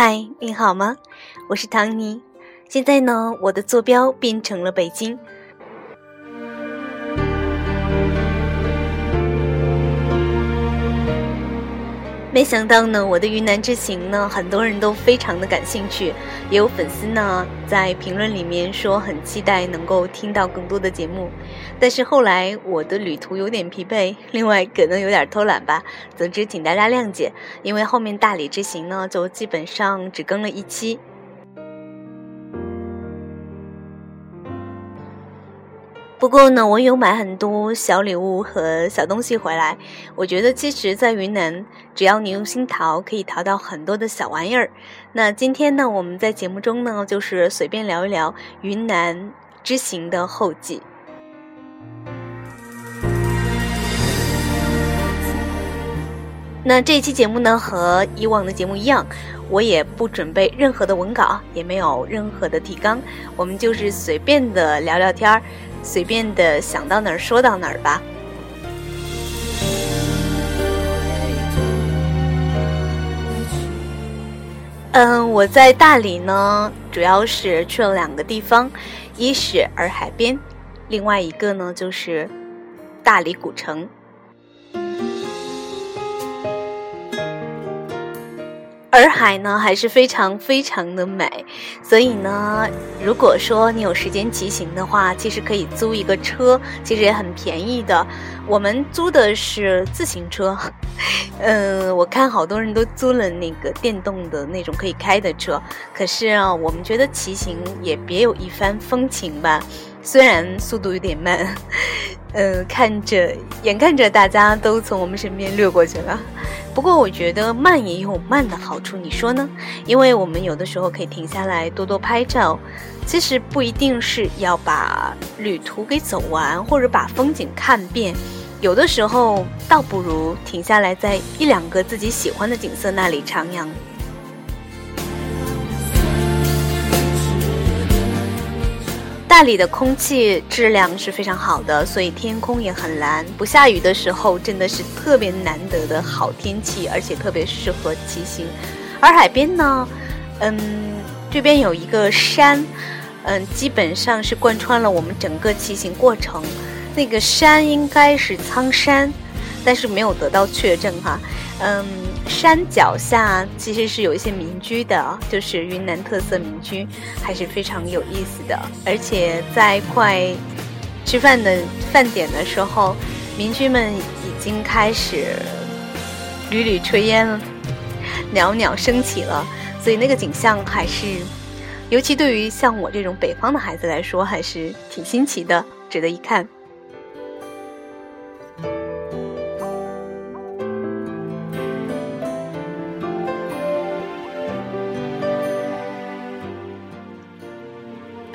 嗨，你好吗？我是唐尼。现在呢，我的坐标变成了北京。没想到呢，我的云南之行呢，很多人都非常的感兴趣，也有粉丝呢在评论里面说很期待能够听到更多的节目。但是后来我的旅途有点疲惫，另外可能有点偷懒吧。总之，请大家谅解，因为后面大理之行呢，就基本上只更了一期。不过呢，我有买很多小礼物和小东西回来。我觉得其实，在云南，只要你用心淘，可以淘到很多的小玩意儿。那今天呢，我们在节目中呢，就是随便聊一聊云南之行的后记。那这一期节目呢，和以往的节目一样，我也不准备任何的文稿，也没有任何的提纲，我们就是随便的聊聊天儿。随便的想到哪儿说到哪儿吧。嗯，我在大理呢，主要是去了两个地方，一是洱海边，另外一个呢就是大理古城。洱海呢还是非常非常的美，所以呢，如果说你有时间骑行的话，其实可以租一个车，其实也很便宜的。我们租的是自行车，嗯，我看好多人都租了那个电动的那种可以开的车，可是啊，我们觉得骑行也别有一番风情吧，虽然速度有点慢，嗯，看着眼看着大家都从我们身边掠过去了。不过我觉得慢也有慢的好处，你说呢？因为我们有的时候可以停下来多多拍照，其实不一定是要把旅途给走完，或者把风景看遍，有的时候倒不如停下来，在一两个自己喜欢的景色那里徜徉。那里的空气质量是非常好的，所以天空也很蓝。不下雨的时候，真的是特别难得的好天气，而且特别适合骑行。而海边呢，嗯，这边有一个山，嗯，基本上是贯穿了我们整个骑行过程。那个山应该是苍山，但是没有得到确证哈，嗯。山脚下其实是有一些民居的，就是云南特色民居，还是非常有意思的。而且在快吃饭的饭点的时候，民居们已经开始缕缕炊烟了，袅袅升起了。所以那个景象还是，尤其对于像我这种北方的孩子来说，还是挺新奇的，值得一看。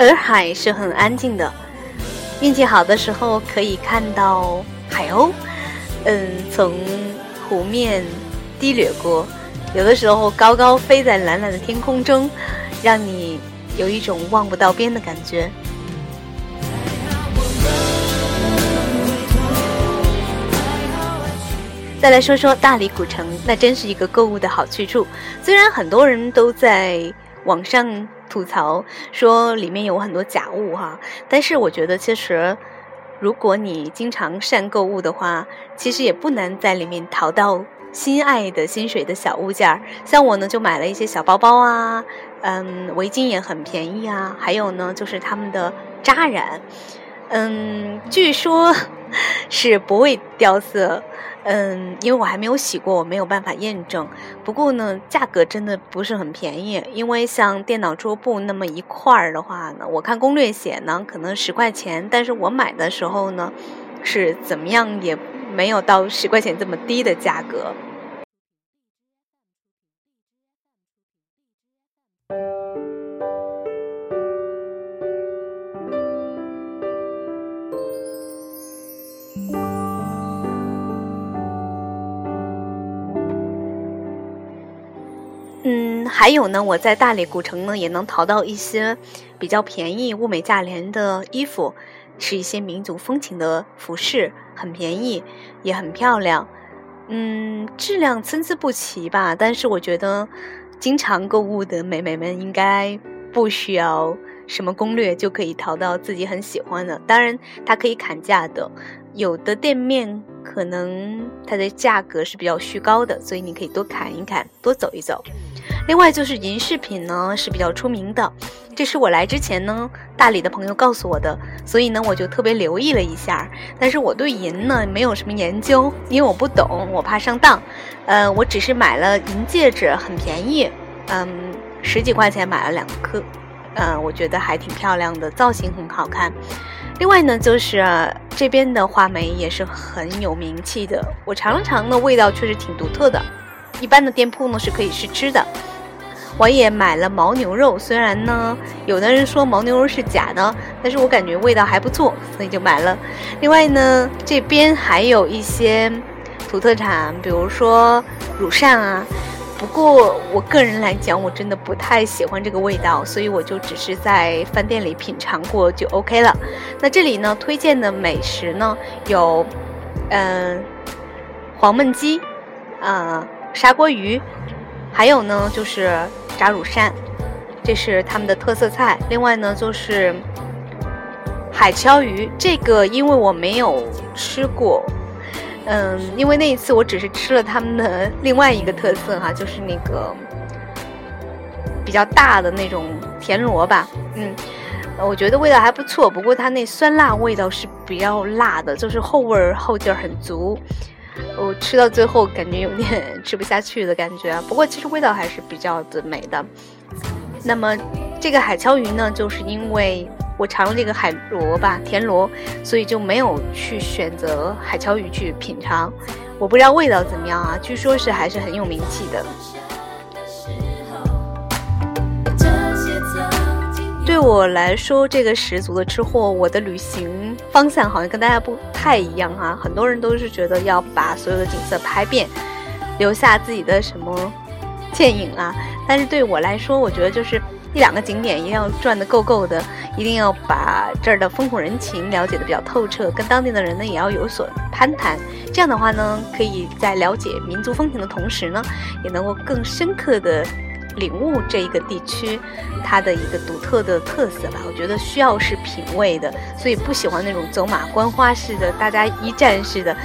洱海是很安静的，运气好的时候可以看到海鸥，嗯，从湖面低掠过，有的时候高高飞在蓝蓝的天空中，让你有一种望不到边的感觉。再来说说大理古城，那真是一个购物的好去处，虽然很多人都在网上。吐槽说里面有很多假物哈，但是我觉得其实，如果你经常善购物的话，其实也不难在里面淘到心爱的心水的小物件儿。像我呢，就买了一些小包包啊，嗯，围巾也很便宜啊，还有呢，就是他们的扎染，嗯，据说 是不会掉色。嗯，因为我还没有洗过，我没有办法验证。不过呢，价格真的不是很便宜。因为像电脑桌布那么一块儿的话呢，我看攻略写呢，可能十块钱。但是我买的时候呢，是怎么样也没有到十块钱这么低的价格。还有呢，我在大理古城呢也能淘到一些比较便宜、物美价廉的衣服，是一些民族风情的服饰，很便宜，也很漂亮。嗯，质量参差不齐吧，但是我觉得经常购物的美眉们应该不需要什么攻略就可以淘到自己很喜欢的。当然，它可以砍价的，有的店面可能它的价格是比较虚高的，所以你可以多砍一砍，多走一走。另外就是银饰品呢是比较出名的，这是我来之前呢大理的朋友告诉我的，所以呢我就特别留意了一下。但是我对银呢没有什么研究，因为我不懂，我怕上当。呃，我只是买了银戒指，很便宜，嗯，十几块钱买了两颗，嗯，我觉得还挺漂亮的，造型很好看。另外呢，就是这边的话梅也是很有名气的，我尝了尝呢，味道确实挺独特的。一般的店铺呢是可以试吃的。我也买了牦牛肉，虽然呢，有的人说牦牛肉是假的，但是我感觉味道还不错，所以就买了。另外呢，这边还有一些土特产，比如说乳扇啊。不过我个人来讲，我真的不太喜欢这个味道，所以我就只是在饭店里品尝过就 OK 了。那这里呢，推荐的美食呢有，嗯，黄焖鸡，啊，砂锅鱼，还有呢就是。炸乳扇，这是他们的特色菜。另外呢，就是海敲鱼，这个因为我没有吃过，嗯，因为那一次我只是吃了他们的另外一个特色哈，就是那个比较大的那种田螺吧，嗯，我觉得味道还不错。不过它那酸辣味道是比较辣的，就是后味儿后劲儿很足。我吃到最后感觉有点 吃不下去的感觉，不过其实味道还是比较的美的。那么这个海锹鱼呢，就是因为我尝了这个海螺吧，田螺，所以就没有去选择海锹鱼去品尝。我不知道味道怎么样啊，据说是还是很有名气的。对我来说，这个十足的吃货，我的旅行方向好像跟大家不太一样哈。很多人都是觉得要把所有的景色拍遍，留下自己的什么倩影啊。但是对我来说，我觉得就是一两个景点一定要转的够够的，一定要把这儿的风土人情了解的比较透彻，跟当地的人呢也要有所攀谈。这样的话呢，可以在了解民族风情的同时呢，也能够更深刻的。领悟这一个地区，它的一个独特的特色吧。我觉得需要是品味的，所以不喜欢那种走马观花式的，大家一站式的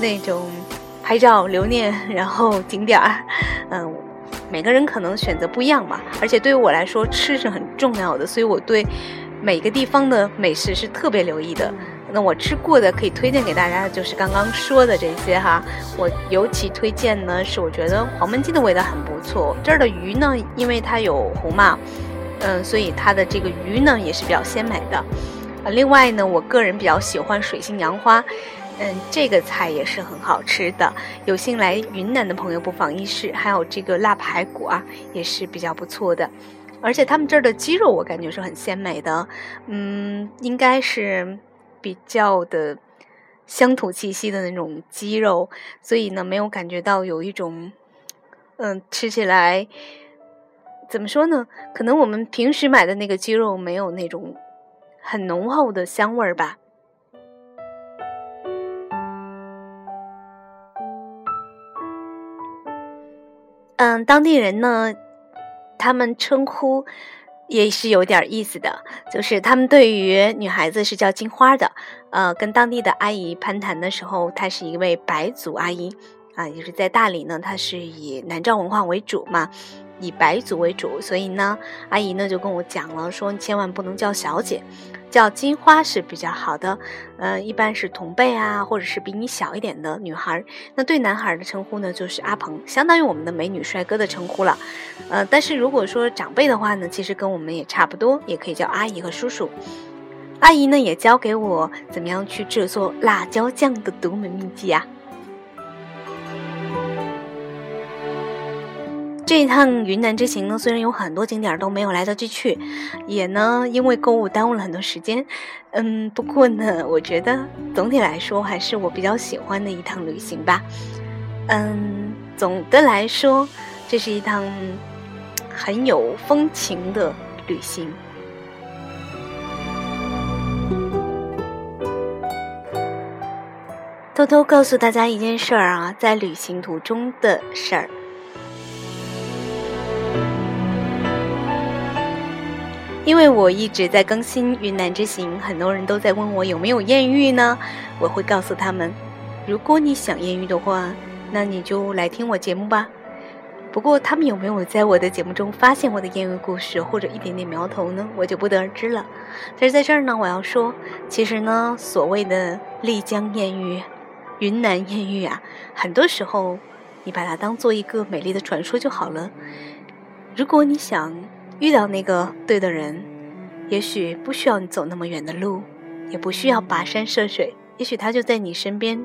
那种拍照留念，然后景点儿。嗯，每个人可能选择不一样吧。而且对于我来说，吃是很重要的，所以我对每个地方的美食是特别留意的。那我吃过的可以推荐给大家的就是刚刚说的这些哈。我尤其推荐呢是我觉得黄焖鸡的味道很不错。这儿的鱼呢，因为它有湖嘛，嗯，所以它的这个鱼呢也是比较鲜美的。啊，另外呢，我个人比较喜欢水性杨花，嗯，这个菜也是很好吃的。有幸来云南的朋友不妨一试。还有这个腊排骨啊，也是比较不错的。而且他们这儿的鸡肉我感觉是很鲜美的，嗯，应该是。比较的乡土气息的那种鸡肉，所以呢，没有感觉到有一种，嗯，吃起来怎么说呢？可能我们平时买的那个鸡肉没有那种很浓厚的香味儿吧。嗯，当地人呢，他们称呼。也是有点意思的，就是他们对于女孩子是叫金花的，呃，跟当地的阿姨攀谈的时候，她是一位白族阿姨，啊，也是在大理呢，她是以南诏文化为主嘛。以白族为主，所以呢，阿姨呢就跟我讲了，说你千万不能叫小姐，叫金花是比较好的。呃，一般是同辈啊，或者是比你小一点的女孩。那对男孩的称呼呢，就是阿鹏，相当于我们的美女帅哥的称呼了。呃，但是如果说长辈的话呢，其实跟我们也差不多，也可以叫阿姨和叔叔。阿姨呢也教给我怎么样去制作辣椒酱的独门秘籍啊。这一趟云南之行呢，虽然有很多景点都没有来得及去，也呢因为购物耽误了很多时间，嗯，不过呢，我觉得总体来说还是我比较喜欢的一趟旅行吧，嗯，总的来说，这是一趟很有风情的旅行。偷偷告诉大家一件事儿啊，在旅行途中的事儿。因为我一直在更新云南之行，很多人都在问我有没有艳遇呢？我会告诉他们，如果你想艳遇的话，那你就来听我节目吧。不过他们有没有在我的节目中发现我的艳遇故事或者一点点苗头呢？我就不得而知了。但是在这儿呢，我要说，其实呢，所谓的丽江艳遇、云南艳遇啊，很多时候你把它当做一个美丽的传说就好了。如果你想遇到那个对的人，也许不需要你走那么远的路，也不需要跋山涉水，也许他就在你身边。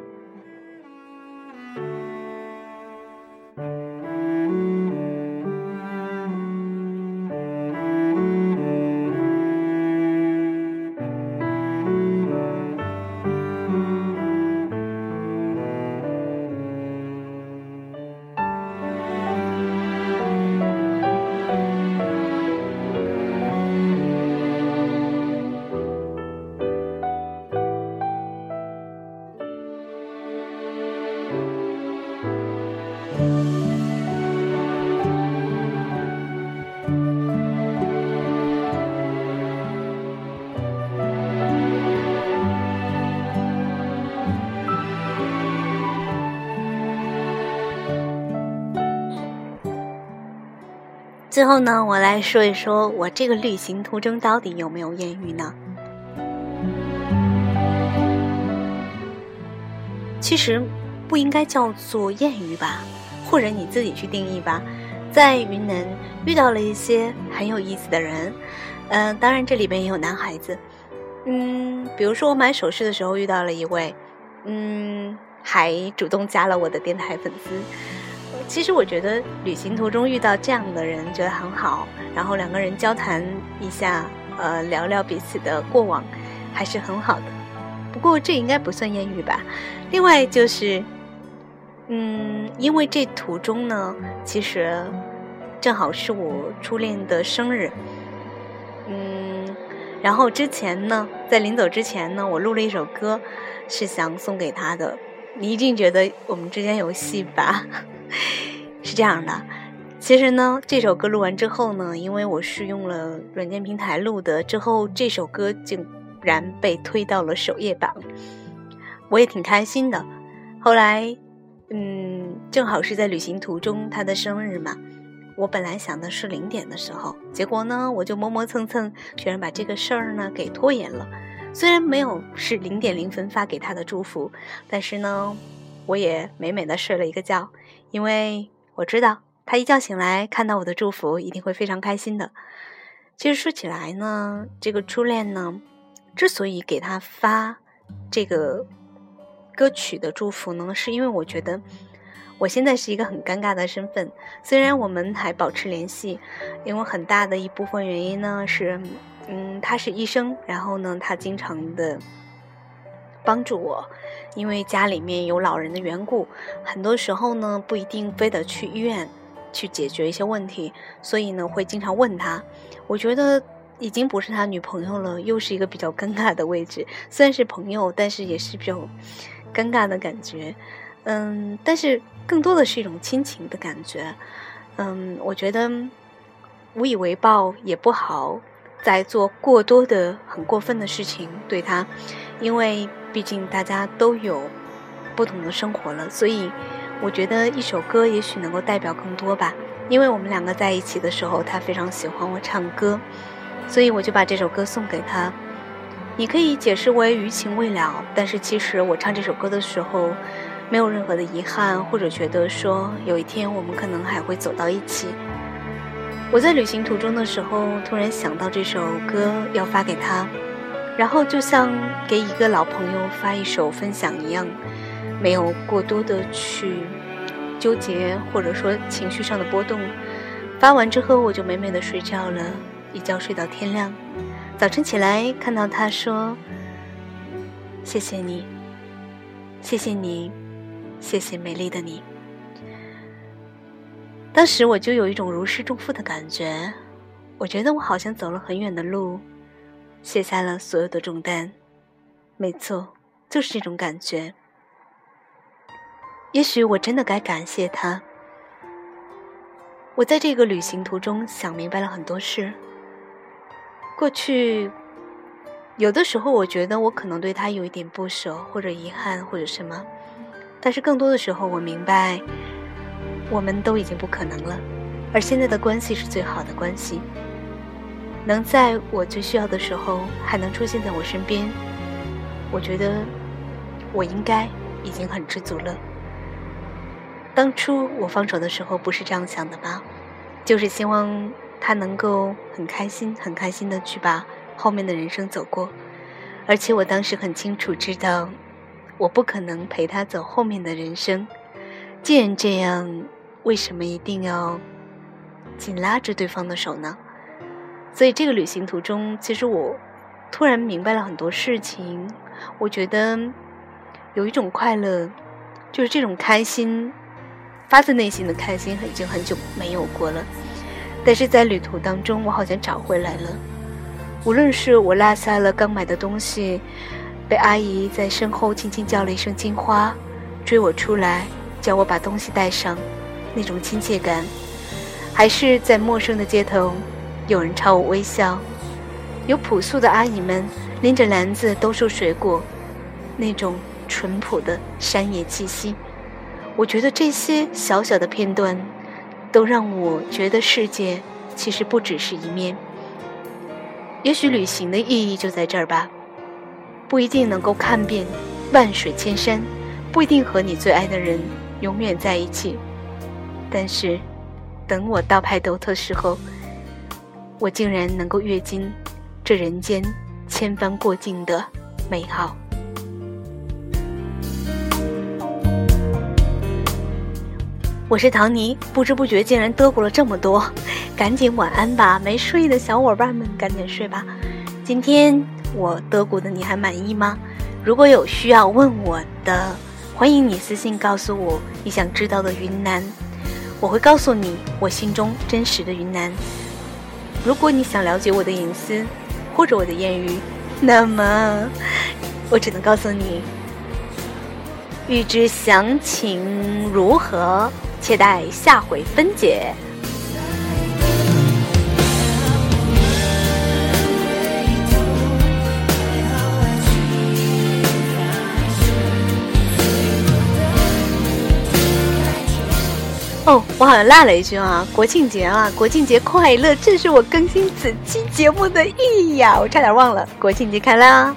最后呢，我来说一说我这个旅行途中到底有没有艳遇呢？其实不应该叫做艳遇吧，或者你自己去定义吧。在云南遇到了一些很有意思的人，嗯，当然这里边也有男孩子，嗯，比如说我买首饰的时候遇到了一位，嗯，还主动加了我的电台粉丝。其实我觉得旅行途中遇到这样的人，觉得很好，然后两个人交谈一下，呃，聊聊彼此的过往，还是很好的。不过这应该不算艳遇吧？另外就是，嗯，因为这途中呢，其实正好是我初恋的生日，嗯，然后之前呢，在临走之前呢，我录了一首歌，是想送给他的。你一定觉得我们之间有戏吧？是这样的，其实呢，这首歌录完之后呢，因为我是用了软件平台录的，之后这首歌竟然被推到了首页榜，我也挺开心的。后来，嗯，正好是在旅行途中他的生日嘛，我本来想的是零点的时候，结果呢，我就磨磨蹭蹭，居然把这个事儿呢给拖延了。虽然没有是零点零分发给他的祝福，但是呢，我也美美的睡了一个觉，因为。我知道他一觉醒来看到我的祝福一定会非常开心的。其实说起来呢，这个初恋呢，之所以给他发这个歌曲的祝福呢，是因为我觉得我现在是一个很尴尬的身份。虽然我们还保持联系，因为很大的一部分原因呢是，嗯，他是医生，然后呢，他经常的。帮助我，因为家里面有老人的缘故，很多时候呢不一定非得去医院去解决一些问题，所以呢会经常问他。我觉得已经不是他女朋友了，又是一个比较尴尬的位置。虽然是朋友，但是也是比较尴尬的感觉。嗯，但是更多的是一种亲情的感觉。嗯，我觉得无以为报也不好再做过多的很过分的事情对他，因为。毕竟大家都有不同的生活了，所以我觉得一首歌也许能够代表更多吧。因为我们两个在一起的时候，他非常喜欢我唱歌，所以我就把这首歌送给他。你可以解释为余情未了，但是其实我唱这首歌的时候，没有任何的遗憾，或者觉得说有一天我们可能还会走到一起。我在旅行途中的时候，突然想到这首歌要发给他。然后就像给一个老朋友发一首分享一样，没有过多的去纠结或者说情绪上的波动。发完之后我就美美的睡觉了，一觉睡到天亮。早晨起来看到他说：“谢谢你，谢谢你，谢谢美丽的你。”当时我就有一种如释重负的感觉，我觉得我好像走了很远的路。卸下了所有的重担，没错，就是这种感觉。也许我真的该感谢他。我在这个旅行途中想明白了很多事，过去有的时候，我觉得我可能对他有一点不舍，或者遗憾，或者什么。但是更多的时候，我明白，我们都已经不可能了。而现在的关系是最好的关系，能在我最需要的时候还能出现在我身边，我觉得我应该已经很知足了。当初我放手的时候不是这样想的吧？就是希望他能够很开心、很开心的去把后面的人生走过，而且我当时很清楚知道，我不可能陪他走后面的人生。既然这样，为什么一定要？紧拉着对方的手呢，所以这个旅行途中，其实我突然明白了很多事情。我觉得有一种快乐，就是这种开心，发自内心的开心，已经很久没有过了。但是在旅途当中，我好像找回来了。无论是我落下了刚买的东西，被阿姨在身后轻轻叫了一声“金花”，追我出来，叫我把东西带上，那种亲切感。还是在陌生的街头，有人朝我微笑，有朴素的阿姨们拎着篮子兜售水果，那种淳朴的山野气息，我觉得这些小小的片段，都让我觉得世界其实不只是一面。也许旅行的意义就在这儿吧，不一定能够看遍万水千山，不一定和你最爱的人永远在一起，但是。等我到派斗特时候，我竟然能够阅尽这人间千帆过尽的美好。我是唐尼，不知不觉竟然嘚咕了这么多，赶紧晚安吧！没睡的小伙伴们赶紧睡吧。今天我嘚咕的你还满意吗？如果有需要问我的，欢迎你私信告诉我你想知道的云南。我会告诉你我心中真实的云南。如果你想了解我的隐私或者我的艳遇，那么我只能告诉你：欲知详情如何，且待下回分解。哦，我好像落了一句啊！国庆节啊，国庆节快乐！这是我更新此期节目的意义呀，我差点忘了，国庆节快乐啊！